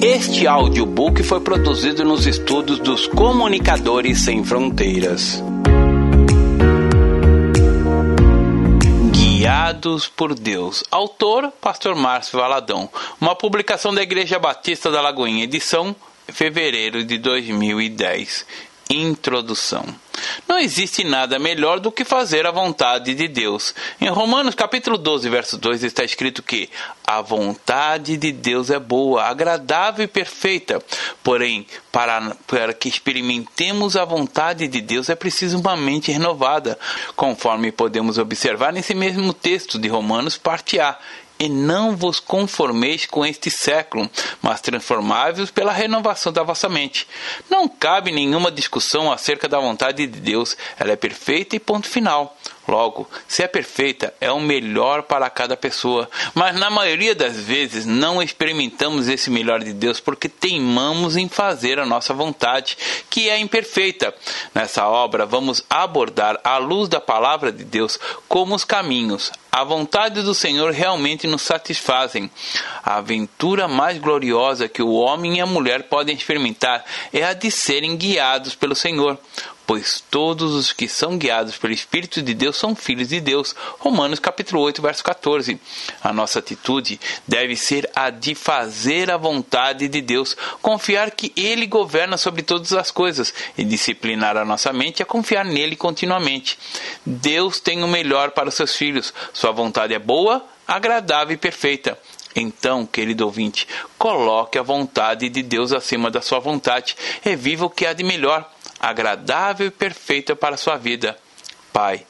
Este audiobook foi produzido nos estúdios dos Comunicadores Sem Fronteiras. Guiados por Deus. Autor: Pastor Márcio Valadão. Uma publicação da Igreja Batista da Lagoinha, edição fevereiro de 2010. Introdução. Não existe nada melhor do que fazer a vontade de Deus. Em Romanos capítulo 12, verso 2 está escrito que a vontade de Deus é boa, agradável e perfeita. Porém, para, para que experimentemos a vontade de Deus é preciso uma mente renovada, conforme podemos observar nesse mesmo texto de Romanos, parte A e não vos conformeis com este século, mas transformai-vos pela renovação da vossa mente. Não cabe nenhuma discussão acerca da vontade de Deus, ela é perfeita e ponto final. Logo, se é perfeita, é o melhor para cada pessoa. Mas na maioria das vezes não experimentamos esse melhor de Deus porque teimamos em fazer a nossa vontade, que é imperfeita. Nessa obra, vamos abordar, à luz da palavra de Deus, como os caminhos, a vontade do Senhor realmente nos satisfazem. A aventura mais gloriosa que o homem e a mulher podem experimentar é a de serem guiados pelo Senhor pois todos os que são guiados pelo Espírito de Deus são filhos de Deus. Romanos capítulo 8, verso 14. A nossa atitude deve ser a de fazer a vontade de Deus, confiar que ele governa sobre todas as coisas e disciplinar a nossa mente a confiar nele continuamente. Deus tem o melhor para os seus filhos. Sua vontade é boa, agradável e perfeita. Então, querido ouvinte, coloque a vontade de Deus acima da sua vontade e viva o que há de melhor agradável e perfeita para a sua vida. Pai,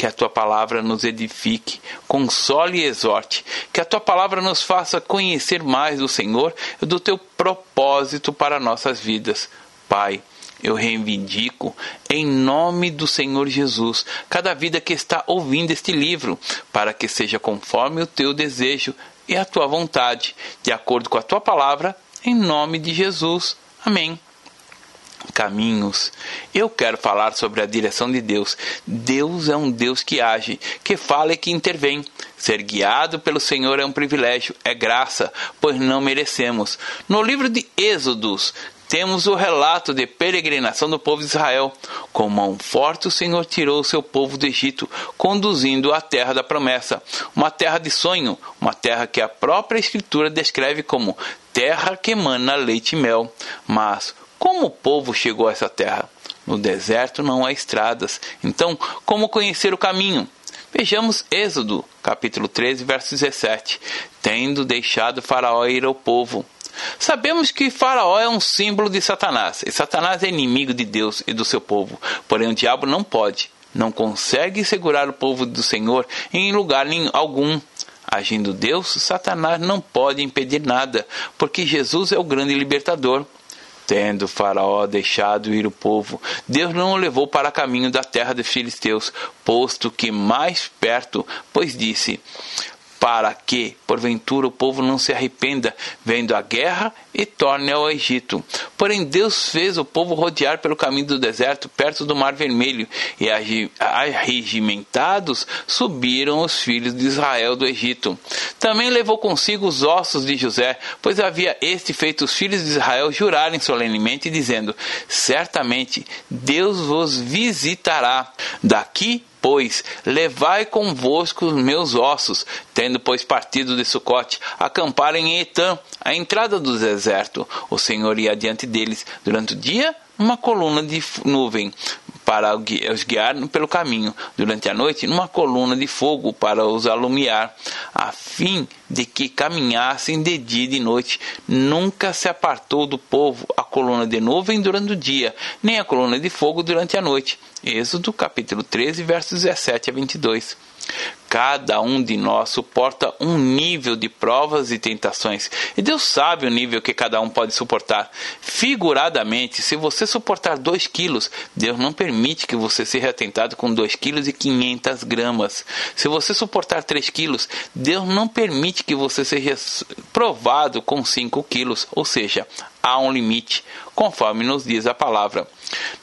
que a tua palavra nos edifique, console e exorte, que a tua palavra nos faça conhecer mais do Senhor e do teu propósito para nossas vidas. Pai, eu reivindico, em nome do Senhor Jesus, cada vida que está ouvindo este livro, para que seja conforme o teu desejo e a tua vontade, de acordo com a tua palavra, em nome de Jesus. Amém caminhos. Eu quero falar sobre a direção de Deus. Deus é um Deus que age, que fala e que intervém. Ser guiado pelo Senhor é um privilégio, é graça, pois não merecemos. No livro de Êxodos, temos o relato de peregrinação do povo de Israel. Com mão forte, o Senhor tirou o seu povo do Egito, conduzindo à terra da promessa, uma terra de sonho, uma terra que a própria Escritura descreve como terra que emana leite e mel. Mas como o povo chegou a essa terra? No deserto não há estradas. Então, como conhecer o caminho? Vejamos Êxodo, capítulo 13, verso 17. Tendo deixado Faraó ir ao povo. Sabemos que Faraó é um símbolo de Satanás, e Satanás é inimigo de Deus e do seu povo. Porém, o diabo não pode, não consegue segurar o povo do Senhor em lugar algum. Agindo Deus, Satanás não pode impedir nada, porque Jesus é o grande libertador. Tendo Faraó deixado ir o povo, Deus não o levou para caminho da terra dos filisteus, posto que mais perto, pois disse: para que, porventura, o povo não se arrependa, vendo a guerra e torne ao Egito. Porém, Deus fez o povo rodear pelo caminho do deserto, perto do Mar Vermelho, e arregimentados subiram os filhos de Israel do Egito. Também levou consigo os ossos de José, pois havia este feito os filhos de Israel jurarem solenemente, dizendo: Certamente Deus vos visitará. Daqui pois, levai convosco os meus ossos, tendo, pois, partido de Sucote, acamparem em Etã, à entrada do deserto. O Senhor ia diante deles durante o dia, uma coluna de nuvem, para os guiar pelo caminho, durante a noite, numa coluna de fogo para os alumiar, a fim de que caminhassem de dia e de noite. Nunca se apartou do povo a coluna de nuvem durante o dia, nem a coluna de fogo durante a noite. Êxodo capítulo 13, versos 17 a 22. Cada um de nós suporta um nível de provas e tentações, e Deus sabe o nível que cada um pode suportar. Figuradamente, se você suportar 2 quilos, Deus não permite que você seja tentado com 2 quilos e 500 gramas. Se você suportar 3 quilos, Deus não permite que você seja provado com 5 quilos, ou seja, há um limite. Conforme nos diz a palavra.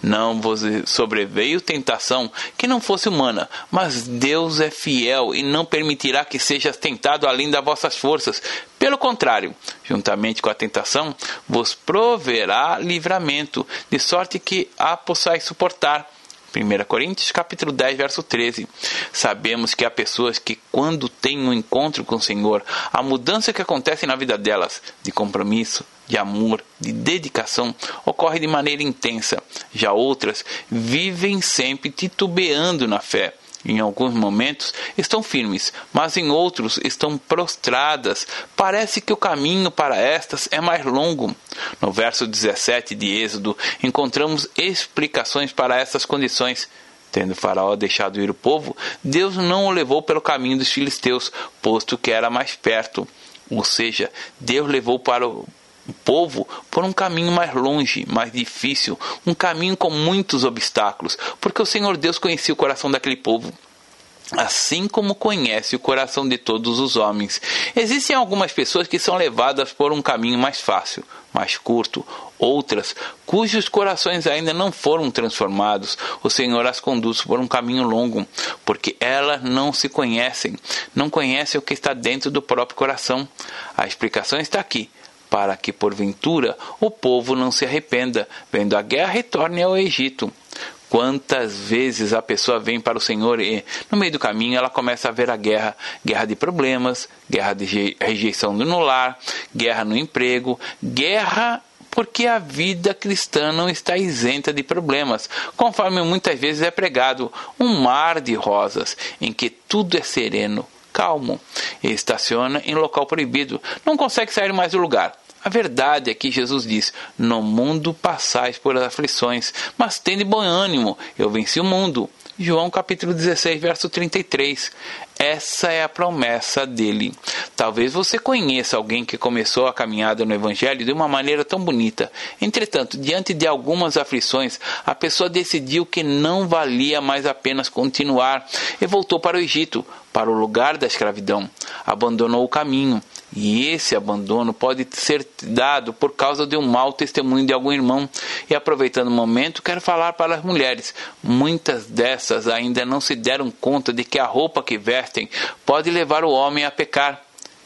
Não vos sobreveio tentação que não fosse humana, mas Deus é fiel e não permitirá que sejas tentado além das vossas forças. Pelo contrário, juntamente com a tentação, vos proverá livramento, de sorte que a possais suportar. 1 Coríntios capítulo 10, verso 13. Sabemos que há pessoas que quando têm um encontro com o Senhor, a mudança que acontece na vida delas, de compromisso, de amor, de dedicação, ocorre de maneira intensa. Já outras vivem sempre titubeando na fé. Em alguns momentos estão firmes, mas em outros estão prostradas. Parece que o caminho para estas é mais longo. No verso 17 de Êxodo, encontramos explicações para essas condições. Tendo Faraó deixado ir o povo, Deus não o levou pelo caminho dos filisteus, posto que era mais perto. Ou seja, Deus levou para o, o povo por um caminho mais longe, mais difícil, um caminho com muitos obstáculos, porque o Senhor Deus conhecia o coração daquele povo. Assim como conhece o coração de todos os homens. Existem algumas pessoas que são levadas por um caminho mais fácil, mais curto, outras cujos corações ainda não foram transformados. O Senhor as conduz por um caminho longo, porque elas não se conhecem, não conhecem o que está dentro do próprio coração. A explicação está aqui para que, porventura, o povo não se arrependa, vendo a guerra, retorne ao Egito. Quantas vezes a pessoa vem para o Senhor e, no meio do caminho, ela começa a ver a guerra, guerra de problemas, guerra de rejeição no lar, guerra no emprego, guerra porque a vida cristã não está isenta de problemas, conforme muitas vezes é pregado, um mar de rosas, em que tudo é sereno, calmo, e estaciona em local proibido, não consegue sair mais do lugar. A verdade é que Jesus diz: No mundo passais por aflições, mas tende bom ânimo, eu venci o mundo. João capítulo 16, verso 33. Essa é a promessa dele. Talvez você conheça alguém que começou a caminhada no Evangelho de uma maneira tão bonita. Entretanto, diante de algumas aflições, a pessoa decidiu que não valia mais apenas continuar e voltou para o Egito, para o lugar da escravidão. Abandonou o caminho. E esse abandono pode ser dado por causa de um mau testemunho de algum irmão. E aproveitando o momento, quero falar para as mulheres. Muitas dessas ainda não se deram conta de que a roupa que vestem pode levar o homem a pecar.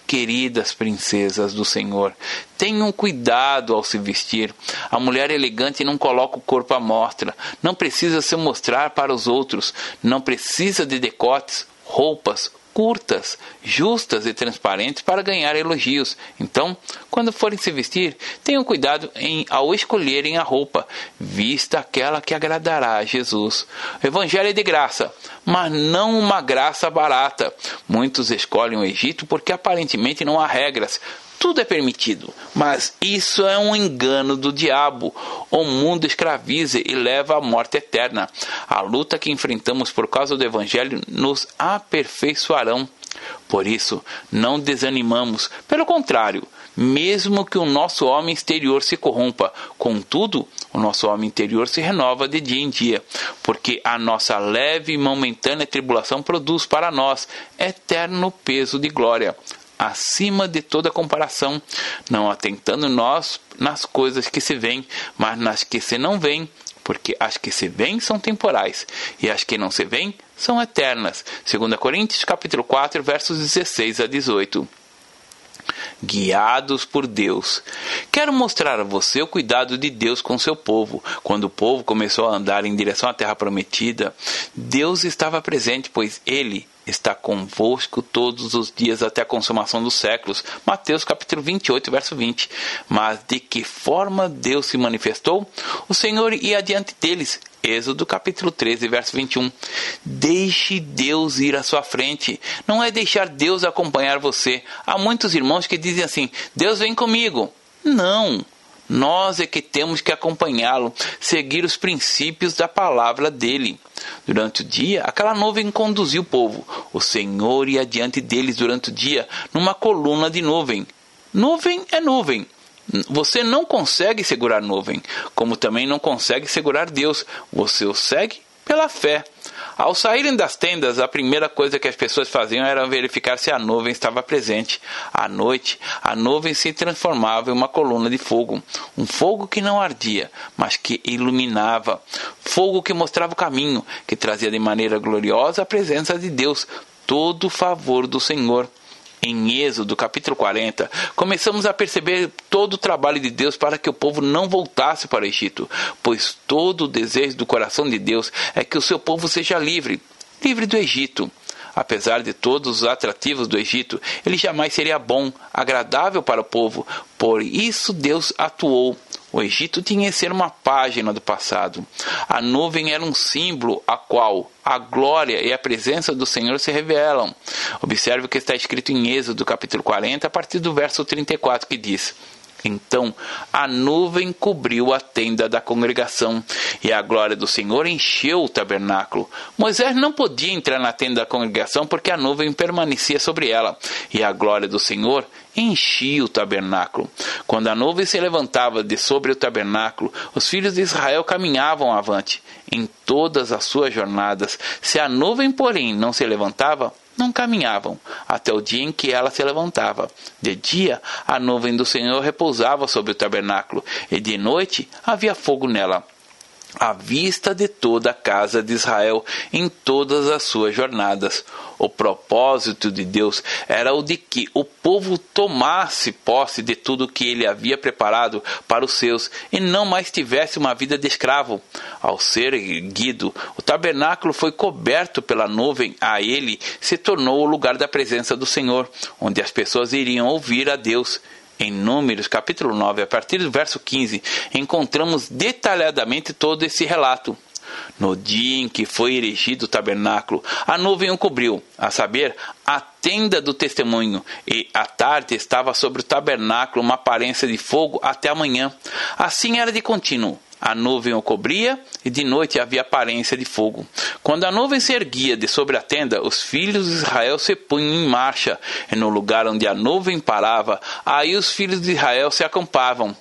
Queridas princesas do Senhor, tenham cuidado ao se vestir. A mulher elegante não coloca o corpo à mostra, não precisa se mostrar para os outros, não precisa de decotes, roupas, curtas, justas e transparentes para ganhar elogios. Então, quando forem se vestir, tenham cuidado em ao escolherem a roupa, vista aquela que agradará a Jesus. O evangelho é de graça, mas não uma graça barata. Muitos escolhem o Egito porque aparentemente não há regras, tudo é permitido, mas isso é um engano do diabo. O mundo escraviza e leva à morte eterna. A luta que enfrentamos por causa do Evangelho nos aperfeiçoarão. Por isso, não desanimamos, pelo contrário, mesmo que o nosso homem exterior se corrompa, contudo, o nosso homem interior se renova de dia em dia, porque a nossa leve e momentânea tribulação produz para nós eterno peso de glória acima de toda comparação, não atentando nós nas coisas que se veem, mas nas que se não veem, porque as que se veem são temporais e as que não se veem são eternas. 2 Coríntios capítulo 4, versos 16 a 18 guiados por Deus. Quero mostrar a você o cuidado de Deus com seu povo. Quando o povo começou a andar em direção à terra prometida, Deus estava presente, pois ele está convosco todos os dias até a consumação dos séculos. Mateus capítulo 28, verso 20. Mas de que forma Deus se manifestou? O Senhor ia adiante deles. Êxodo capítulo 13, verso 21. Deixe Deus ir à sua frente. Não é deixar Deus acompanhar você. Há muitos irmãos que dizem assim: Deus vem comigo. Não. Nós é que temos que acompanhá-lo, seguir os princípios da palavra dele. Durante o dia, aquela nuvem conduziu o povo. O Senhor ia diante deles durante o dia, numa coluna de nuvem. Nuvem é nuvem. Você não consegue segurar nuvem, como também não consegue segurar Deus. Você o segue pela fé. Ao saírem das tendas, a primeira coisa que as pessoas faziam era verificar se a nuvem estava presente. À noite, a nuvem se transformava em uma coluna de fogo, um fogo que não ardia, mas que iluminava, fogo que mostrava o caminho, que trazia de maneira gloriosa a presença de Deus, todo o favor do Senhor em Êxodo capítulo 40, começamos a perceber todo o trabalho de Deus para que o povo não voltasse para o Egito, pois todo o desejo do coração de Deus é que o seu povo seja livre, livre do Egito. Apesar de todos os atrativos do Egito, ele jamais seria bom, agradável para o povo. Por isso Deus atuou o Egito tinha que ser uma página do passado. A nuvem era um símbolo a qual a glória e a presença do Senhor se revelam. Observe o que está escrito em Êxodo capítulo 40, a partir do verso 34, que diz: então a nuvem cobriu a tenda da congregação, e a glória do Senhor encheu o tabernáculo. Moisés não podia entrar na tenda da congregação porque a nuvem permanecia sobre ela, e a glória do Senhor enchia o tabernáculo. Quando a nuvem se levantava de sobre o tabernáculo, os filhos de Israel caminhavam avante em todas as suas jornadas. Se a nuvem, porém, não se levantava, não caminhavam, até o dia em que ela se levantava. De dia, a nuvem do Senhor repousava sobre o tabernáculo, e de noite havia fogo nela à vista de toda a casa de Israel em todas as suas jornadas. O propósito de Deus era o de que o povo tomasse posse de tudo que ele havia preparado para os seus e não mais tivesse uma vida de escravo. Ao ser erguido, o tabernáculo foi coberto pela nuvem, a ele se tornou o lugar da presença do Senhor, onde as pessoas iriam ouvir a Deus em Números, capítulo 9, a partir do verso 15, encontramos detalhadamente todo esse relato. No dia em que foi erigido o tabernáculo, a nuvem o cobriu, a saber, a tenda do testemunho, e à tarde estava sobre o tabernáculo uma aparência de fogo até amanhã. Assim era de contínuo. A nuvem o cobria e de noite havia aparência de fogo. Quando a nuvem se erguia de sobre a tenda, os filhos de Israel se punham em marcha, e no lugar onde a nuvem parava, aí os filhos de Israel se acampavam.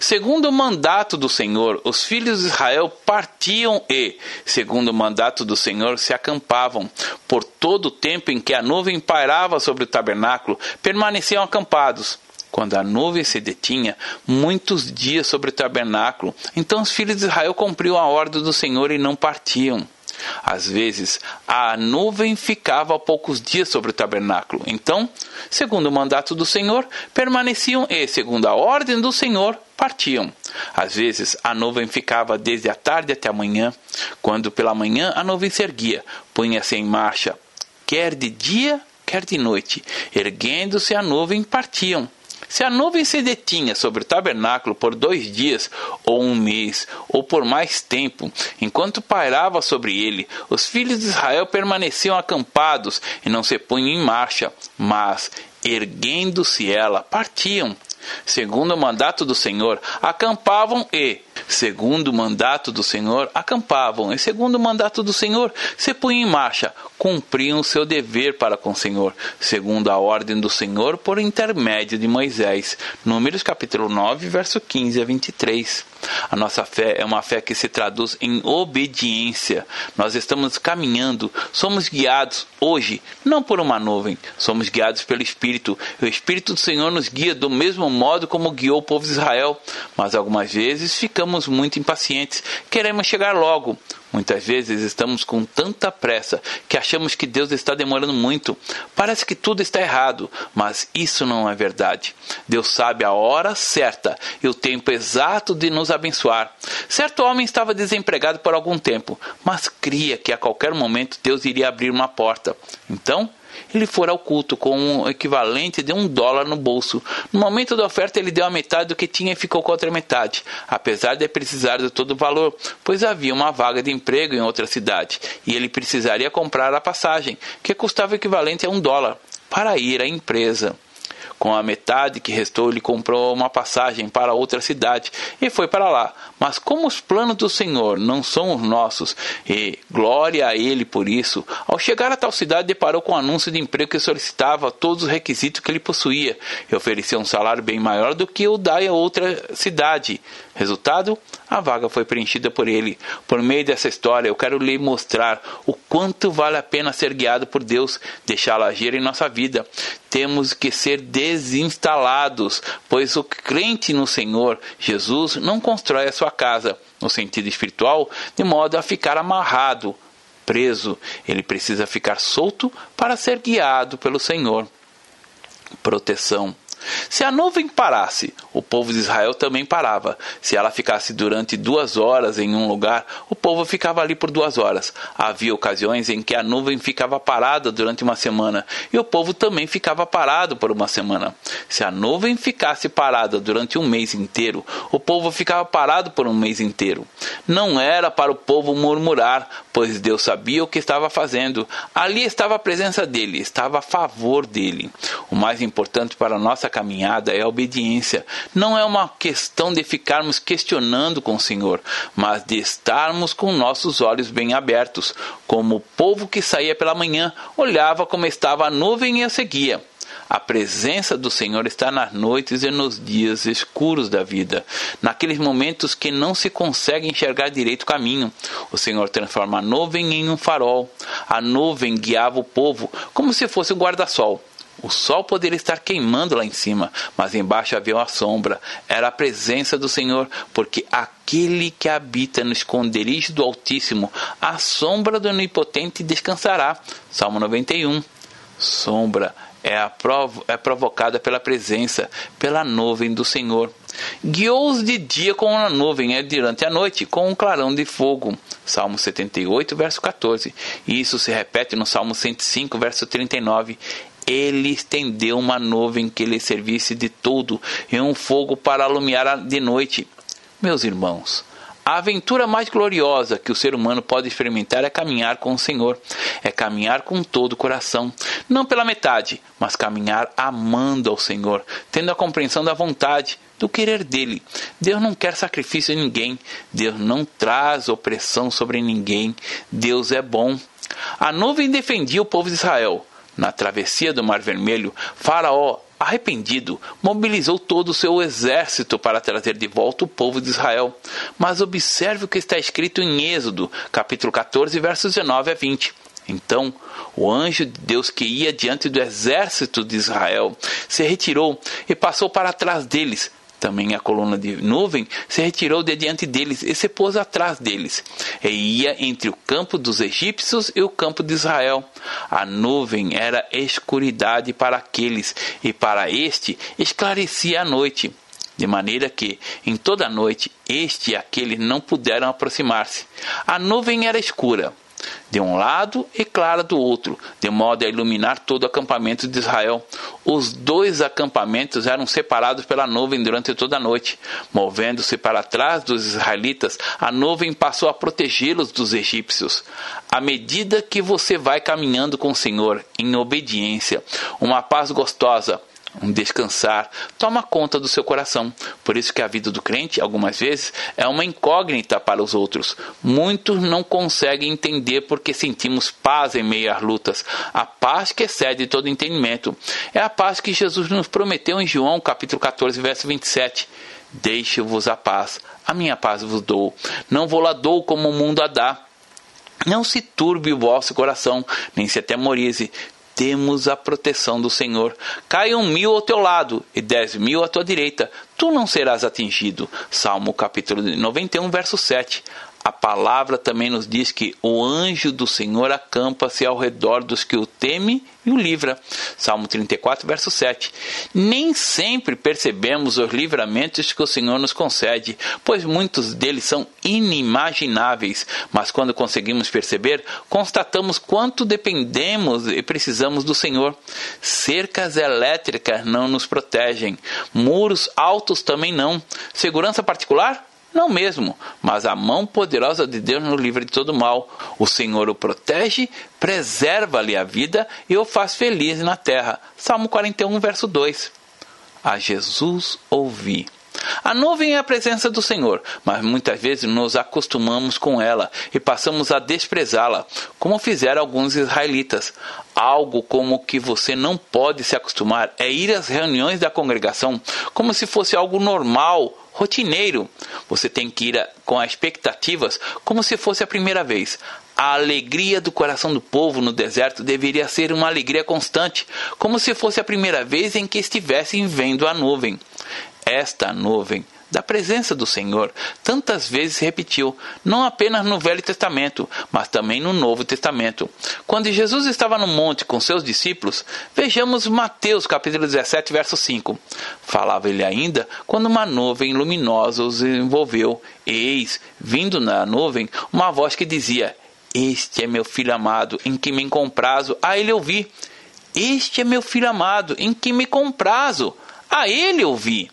Segundo o mandato do Senhor, os filhos de Israel partiam e, segundo o mandato do Senhor, se acampavam. Por todo o tempo em que a nuvem pairava sobre o tabernáculo, permaneciam acampados quando a nuvem se detinha muitos dias sobre o tabernáculo. Então os filhos de Israel cumpriam a ordem do Senhor e não partiam. Às vezes, a nuvem ficava poucos dias sobre o tabernáculo. Então, segundo o mandato do Senhor, permaneciam e, segundo a ordem do Senhor, partiam. Às vezes, a nuvem ficava desde a tarde até a manhã. Quando pela manhã a nuvem se erguia, punha-se em marcha, quer de dia, quer de noite. Erguendo-se a nuvem, partiam. Se a nuvem se detinha sobre o tabernáculo por dois dias, ou um mês, ou por mais tempo, enquanto pairava sobre ele, os filhos de Israel permaneciam acampados e não se punham em marcha, mas, erguendo-se ela, partiam. Segundo o mandato do Senhor, acampavam e, segundo o mandato do Senhor, acampavam, e segundo o mandato do Senhor, se punham em marcha, cumpriam o seu dever para com o Senhor, segundo a ordem do Senhor por intermédio de Moisés. Números capítulo 9, verso 15 a 23. A nossa fé é uma fé que se traduz em obediência. Nós estamos caminhando, somos guiados hoje, não por uma nuvem, somos guiados pelo Espírito. O Espírito do Senhor nos guia do mesmo modo como guiou o povo de Israel, mas algumas vezes ficamos muito impacientes, queremos chegar logo. Muitas vezes estamos com tanta pressa que achamos que Deus está demorando muito. Parece que tudo está errado, mas isso não é verdade. Deus sabe a hora certa e o tempo exato de nos abençoar. Certo homem estava desempregado por algum tempo, mas cria que a qualquer momento Deus iria abrir uma porta. Então, ele for ao culto com um equivalente de um dólar no bolso. No momento da oferta, ele deu a metade do que tinha e ficou com a outra metade, apesar de precisar de todo o valor, pois havia uma vaga de emprego em outra cidade e ele precisaria comprar a passagem, que custava o equivalente a um dólar, para ir à empresa. Com a metade que restou, ele comprou uma passagem para outra cidade e foi para lá. Mas como os planos do Senhor não são os nossos, e glória a ele por isso, ao chegar a tal cidade, deparou com um anúncio de emprego que solicitava todos os requisitos que ele possuía e oferecia um salário bem maior do que o da outra cidade. Resultado? a vaga foi preenchida por ele. Por meio dessa história, eu quero lhe mostrar o quanto vale a pena ser guiado por Deus, deixá-lo agir em nossa vida. Temos que ser desinstalados, pois o crente no Senhor Jesus não constrói a sua casa, no sentido espiritual, de modo a ficar amarrado, preso. Ele precisa ficar solto para ser guiado pelo Senhor. Proteção. Se a nuvem parasse, o povo de Israel também parava. Se ela ficasse durante duas horas em um lugar, o povo ficava ali por duas horas. Havia ocasiões em que a nuvem ficava parada durante uma semana e o povo também ficava parado por uma semana. Se a nuvem ficasse parada durante um mês inteiro, o povo ficava parado por um mês inteiro. Não era para o povo murmurar, pois Deus sabia o que estava fazendo. Ali estava a presença dele, estava a favor dele. O mais importante para nossa caminhada é a obediência. Não é uma questão de ficarmos questionando com o Senhor, mas de estarmos com nossos olhos bem abertos, como o povo que saía pela manhã olhava como estava a nuvem e a seguia. A presença do Senhor está nas noites e nos dias escuros da vida, naqueles momentos que não se consegue enxergar direito o caminho. O Senhor transforma a nuvem em um farol. A nuvem guiava o povo como se fosse um guarda-sol. O sol poderia estar queimando lá em cima, mas embaixo havia uma sombra. Era a presença do Senhor, porque aquele que habita no esconderijo do Altíssimo, a sombra do Onipotente descansará. Salmo 91. Sombra é, provo é provocada pela presença, pela nuvem do Senhor. Guiou-os de dia com a nuvem, e durante a noite com um clarão de fogo. Salmo 78, verso 14. E isso se repete no Salmo 105, verso 39 ele estendeu uma nuvem que lhe servisse de todo e um fogo para alumiar de noite. Meus irmãos, a aventura mais gloriosa que o ser humano pode experimentar é caminhar com o Senhor, é caminhar com todo o coração, não pela metade, mas caminhar amando ao Senhor, tendo a compreensão da vontade, do querer dele. Deus não quer sacrifício de ninguém, Deus não traz opressão sobre ninguém, Deus é bom. A nuvem defendia o povo de Israel na travessia do Mar Vermelho, Faraó, arrependido, mobilizou todo o seu exército para trazer de volta o povo de Israel. Mas observe o que está escrito em Êxodo, capítulo 14, versos 19 a 20. Então, o anjo de Deus que ia diante do exército de Israel se retirou e passou para trás deles, também a coluna de nuvem se retirou de diante deles e se pôs atrás deles, e ia entre o campo dos egípcios e o campo de Israel. A nuvem era escuridade para aqueles, e para este esclarecia a noite, de maneira que, em toda a noite, este e aquele não puderam aproximar-se. A nuvem era escura de um lado e clara do outro, de modo a iluminar todo o acampamento de Israel. Os dois acampamentos eram separados pela nuvem durante toda a noite. Movendo-se para trás dos israelitas, a nuvem passou a protegê-los dos egípcios. À medida que você vai caminhando com o Senhor em obediência, uma paz gostosa, um descansar, toma conta do seu coração. Por isso que a vida do crente, algumas vezes, é uma incógnita para os outros. Muitos não conseguem entender porque sentimos paz em meio às lutas. A paz que excede todo entendimento. É a paz que Jesus nos prometeu em João, capítulo 14, verso 27. Deixe-vos a paz, a minha paz vos dou. Não vou lá dou como o mundo a dá. Não se turbe o vosso coração, nem se atemorize temos a proteção do Senhor. Caiam mil ao teu lado e dez mil à tua direita, tu não serás atingido. Salmo capítulo 91, verso 7. A palavra também nos diz que o anjo do Senhor acampa-se ao redor dos que o temem e o livra. Salmo 34, verso 7. Nem sempre percebemos os livramentos que o Senhor nos concede, pois muitos deles são inimagináveis, mas quando conseguimos perceber, constatamos quanto dependemos e precisamos do Senhor. Cercas elétricas não nos protegem, muros altos também não. Segurança particular? Não mesmo, mas a mão poderosa de Deus nos livra de todo mal. O Senhor o protege, preserva-lhe a vida e o faz feliz na terra. Salmo 41, verso 2. A Jesus ouvi. A nuvem é a presença do Senhor, mas muitas vezes nos acostumamos com ela e passamos a desprezá-la, como fizeram alguns israelitas. Algo como que você não pode se acostumar é ir às reuniões da congregação como se fosse algo normal, rotineiro. Você tem que ir com expectativas como se fosse a primeira vez. A alegria do coração do povo no deserto deveria ser uma alegria constante, como se fosse a primeira vez em que estivessem vendo a nuvem. Esta nuvem da presença do Senhor tantas vezes repetiu, não apenas no Velho Testamento, mas também no Novo Testamento. Quando Jesus estava no monte com seus discípulos, vejamos Mateus capítulo 17, verso 5. Falava ele ainda quando uma nuvem luminosa os envolveu. Eis, vindo na nuvem, uma voz que dizia: Este é meu filho amado, em quem me comprazo. A ele ouvi. Este é meu filho amado, em quem me comprazo. A ele ouvi.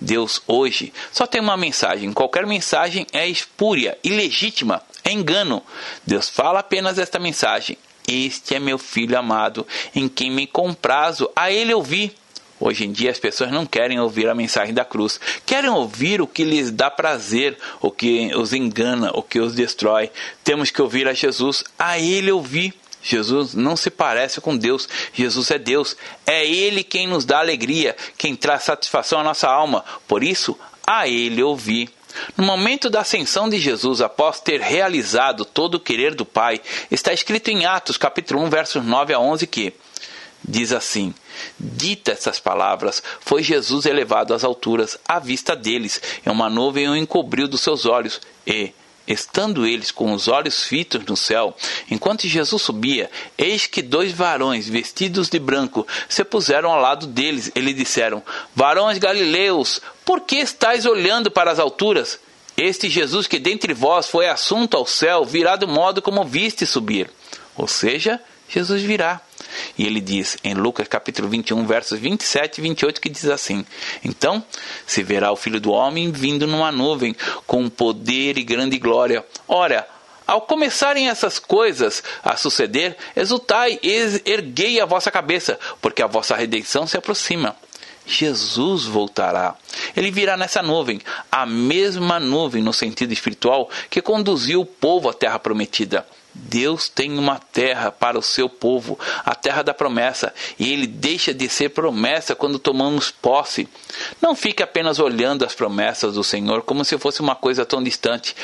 Deus hoje só tem uma mensagem. Qualquer mensagem é espúria, ilegítima, é engano. Deus fala apenas esta mensagem. Este é meu filho amado, em quem me comprazo, a ele ouvi. Hoje em dia as pessoas não querem ouvir a mensagem da cruz, querem ouvir o que lhes dá prazer, o que os engana, o que os destrói. Temos que ouvir a Jesus, a ele ouvi. Jesus não se parece com Deus. Jesus é Deus. É Ele quem nos dá alegria, quem traz satisfação à nossa alma. Por isso, a Ele ouvi. No momento da ascensão de Jesus, após ter realizado todo o querer do Pai, está escrito em Atos, capítulo 1, versos 9 a 11 que diz assim: Dita essas palavras, foi Jesus elevado às alturas, à vista deles, e uma nuvem o encobriu dos seus olhos, e Estando eles com os olhos fitos no céu, enquanto Jesus subia, eis que dois varões vestidos de branco se puseram ao lado deles e lhe disseram: Varões galileus, por que estáis olhando para as alturas? Este Jesus que dentre vós foi assunto ao céu virá do modo como viste subir. Ou seja, Jesus virá. E ele diz em Lucas capítulo 21, versos 27 e 28, que diz assim: Então se verá o Filho do Homem vindo numa nuvem, com poder e grande glória. Ora, ao começarem essas coisas a suceder, exultai erguei a vossa cabeça, porque a vossa redenção se aproxima. Jesus voltará. Ele virá nessa nuvem, a mesma nuvem no sentido espiritual que conduziu o povo à terra prometida. Deus tem uma terra para o seu povo, a terra da promessa, e ele deixa de ser promessa quando tomamos posse. Não fique apenas olhando as promessas do Senhor como se fosse uma coisa tão distante.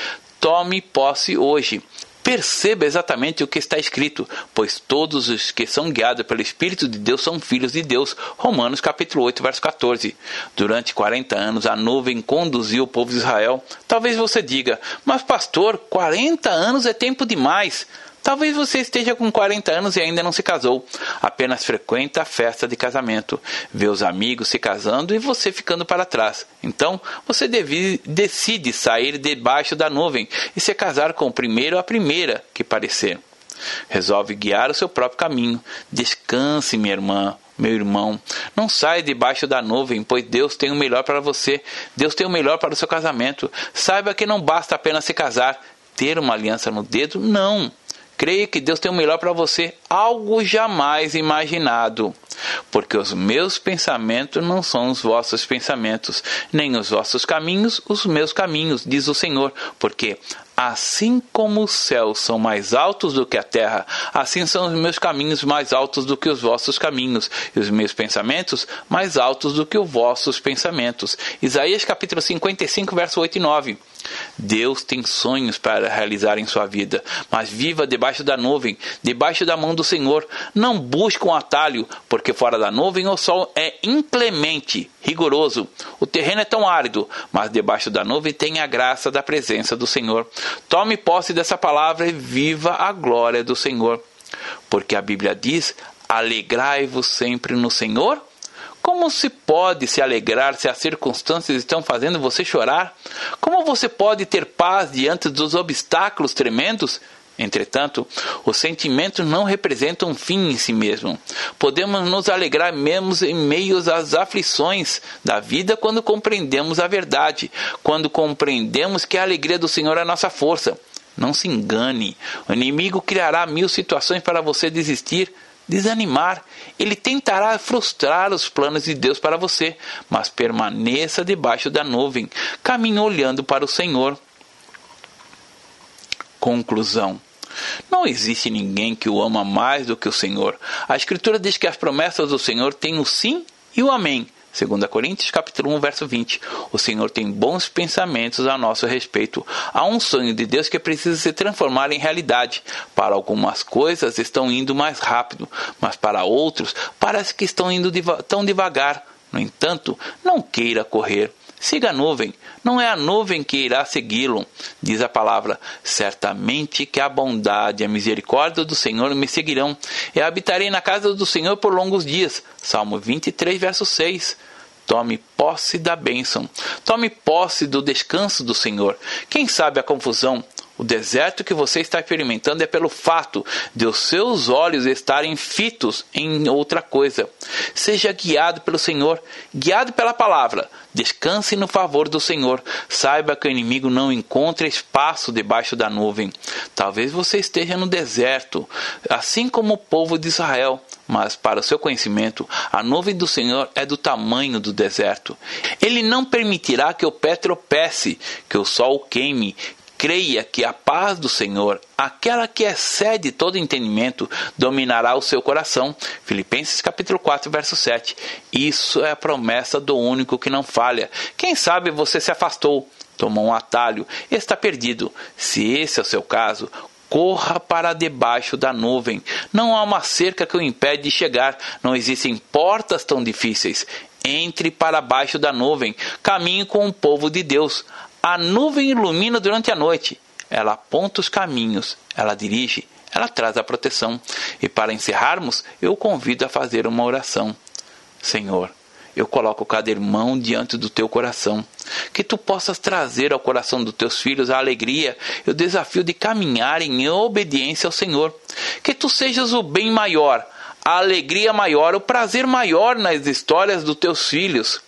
Tome posse hoje. Perceba exatamente o que está escrito, pois todos os que são guiados pelo Espírito de Deus são filhos de Deus. Romanos capítulo 8, verso 14. Durante 40 anos a nuvem conduziu o povo de Israel. Talvez você diga, mas pastor, 40 anos é tempo demais. Talvez você esteja com 40 anos e ainda não se casou. Apenas frequenta a festa de casamento, vê os amigos se casando e você ficando para trás. Então, você deve, decide sair debaixo da nuvem e se casar com o primeiro ou a primeira que parecer. Resolve guiar o seu próprio caminho. Descanse, minha irmã, meu irmão. Não saia debaixo da nuvem, pois Deus tem o melhor para você. Deus tem o melhor para o seu casamento. Saiba que não basta apenas se casar, ter uma aliança no dedo, não. Creia que Deus tem o melhor para você, algo jamais imaginado. Porque os meus pensamentos não são os vossos pensamentos, nem os vossos caminhos os meus caminhos, diz o Senhor. Porque Assim como os céus são mais altos do que a terra, assim são os meus caminhos mais altos do que os vossos caminhos, e os meus pensamentos mais altos do que os vossos pensamentos. Isaías capítulo 55, verso 8 e 9. Deus tem sonhos para realizar em sua vida, mas viva debaixo da nuvem, debaixo da mão do Senhor. Não busque um atalho, porque fora da nuvem o sol é inclemente, rigoroso. O terreno é tão árido, mas debaixo da nuvem tem a graça da presença do Senhor. Tome posse dessa palavra e viva a glória do Senhor. Porque a Bíblia diz: alegrai-vos sempre no Senhor. Como se pode se alegrar se as circunstâncias estão fazendo você chorar? Como você pode ter paz diante dos obstáculos tremendos? Entretanto, os sentimentos não representam um fim em si mesmo. Podemos nos alegrar mesmo em meio às aflições da vida quando compreendemos a verdade, quando compreendemos que a alegria do Senhor é a nossa força. Não se engane, o inimigo criará mil situações para você desistir. desanimar. Ele tentará frustrar os planos de Deus para você, mas permaneça debaixo da nuvem, caminhe olhando para o Senhor. Conclusão. Não existe ninguém que o ama mais do que o Senhor. A Escritura diz que as promessas do Senhor têm o sim e o amém. 2 Coríntios capítulo 1, verso 20. O Senhor tem bons pensamentos a nosso respeito. Há um sonho de Deus que precisa se transformar em realidade. Para algumas coisas estão indo mais rápido, mas para outros parece que estão indo tão devagar. No entanto, não queira correr. Siga a nuvem, não é a nuvem que irá segui-lo, diz a palavra. Certamente que a bondade e a misericórdia do Senhor me seguirão, e habitarei na casa do Senhor por longos dias. Salmo 23, verso 6. Tome posse da bênção. Tome posse do descanso do Senhor. Quem sabe a confusão o deserto que você está experimentando é pelo fato de os seus olhos estarem fitos em outra coisa. Seja guiado pelo Senhor, guiado pela palavra. Descanse no favor do Senhor. Saiba que o inimigo não encontra espaço debaixo da nuvem. Talvez você esteja no deserto, assim como o povo de Israel. Mas, para o seu conhecimento, a nuvem do Senhor é do tamanho do deserto. Ele não permitirá que o pé tropece, que o sol queime, creia que a paz do Senhor, aquela que excede todo entendimento, dominará o seu coração. Filipenses capítulo 4, verso 7. Isso é a promessa do único que não falha. Quem sabe você se afastou, tomou um atalho, está perdido. Se esse é o seu caso, corra para debaixo da nuvem. Não há uma cerca que o impede de chegar, não existem portas tão difíceis. Entre para baixo da nuvem, caminhe com o povo de Deus. A nuvem ilumina durante a noite. Ela aponta os caminhos, ela dirige, ela traz a proteção. E para encerrarmos, eu convido a fazer uma oração. Senhor, eu coloco cada irmão diante do teu coração. Que tu possas trazer ao coração dos teus filhos a alegria e o desafio de caminhar em obediência ao Senhor. Que tu sejas o bem maior, a alegria maior, o prazer maior nas histórias dos teus filhos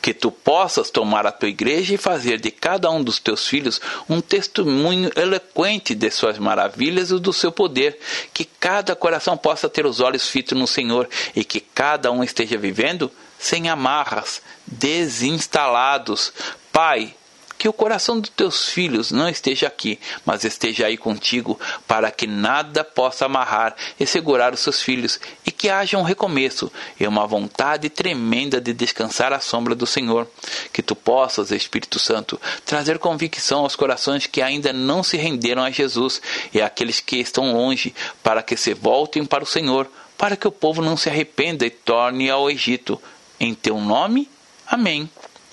que tu possas tomar a tua igreja e fazer de cada um dos teus filhos um testemunho eloquente de suas maravilhas e do seu poder, que cada coração possa ter os olhos fitos no Senhor e que cada um esteja vivendo sem amarras, desinstalados. Pai, que o coração dos teus filhos não esteja aqui, mas esteja aí contigo, para que nada possa amarrar e segurar os seus filhos, e que haja um recomeço e uma vontade tremenda de descansar à sombra do Senhor. Que tu possas, Espírito Santo, trazer convicção aos corações que ainda não se renderam a Jesus e àqueles que estão longe, para que se voltem para o Senhor, para que o povo não se arrependa e torne ao Egito. Em teu nome, amém.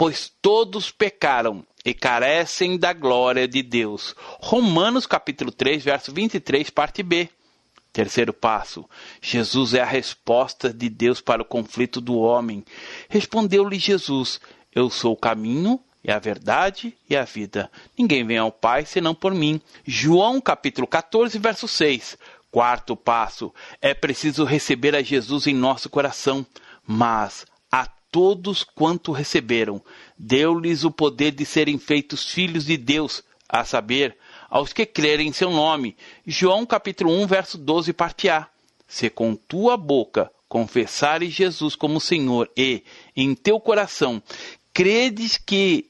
pois todos pecaram e carecem da glória de Deus. Romanos capítulo 3, verso 23, parte B. Terceiro passo: Jesus é a resposta de Deus para o conflito do homem. Respondeu-lhe Jesus: Eu sou o caminho e a verdade e a vida. Ninguém vem ao Pai senão por mim. João capítulo 14, verso 6. Quarto passo: é preciso receber a Jesus em nosso coração, mas todos quanto receberam, deu-lhes o poder de serem feitos filhos de Deus, a saber, aos que crerem em seu nome. João capítulo 1, verso 12, parte A. Se com tua boca confessares Jesus como Senhor e, em teu coração, credes que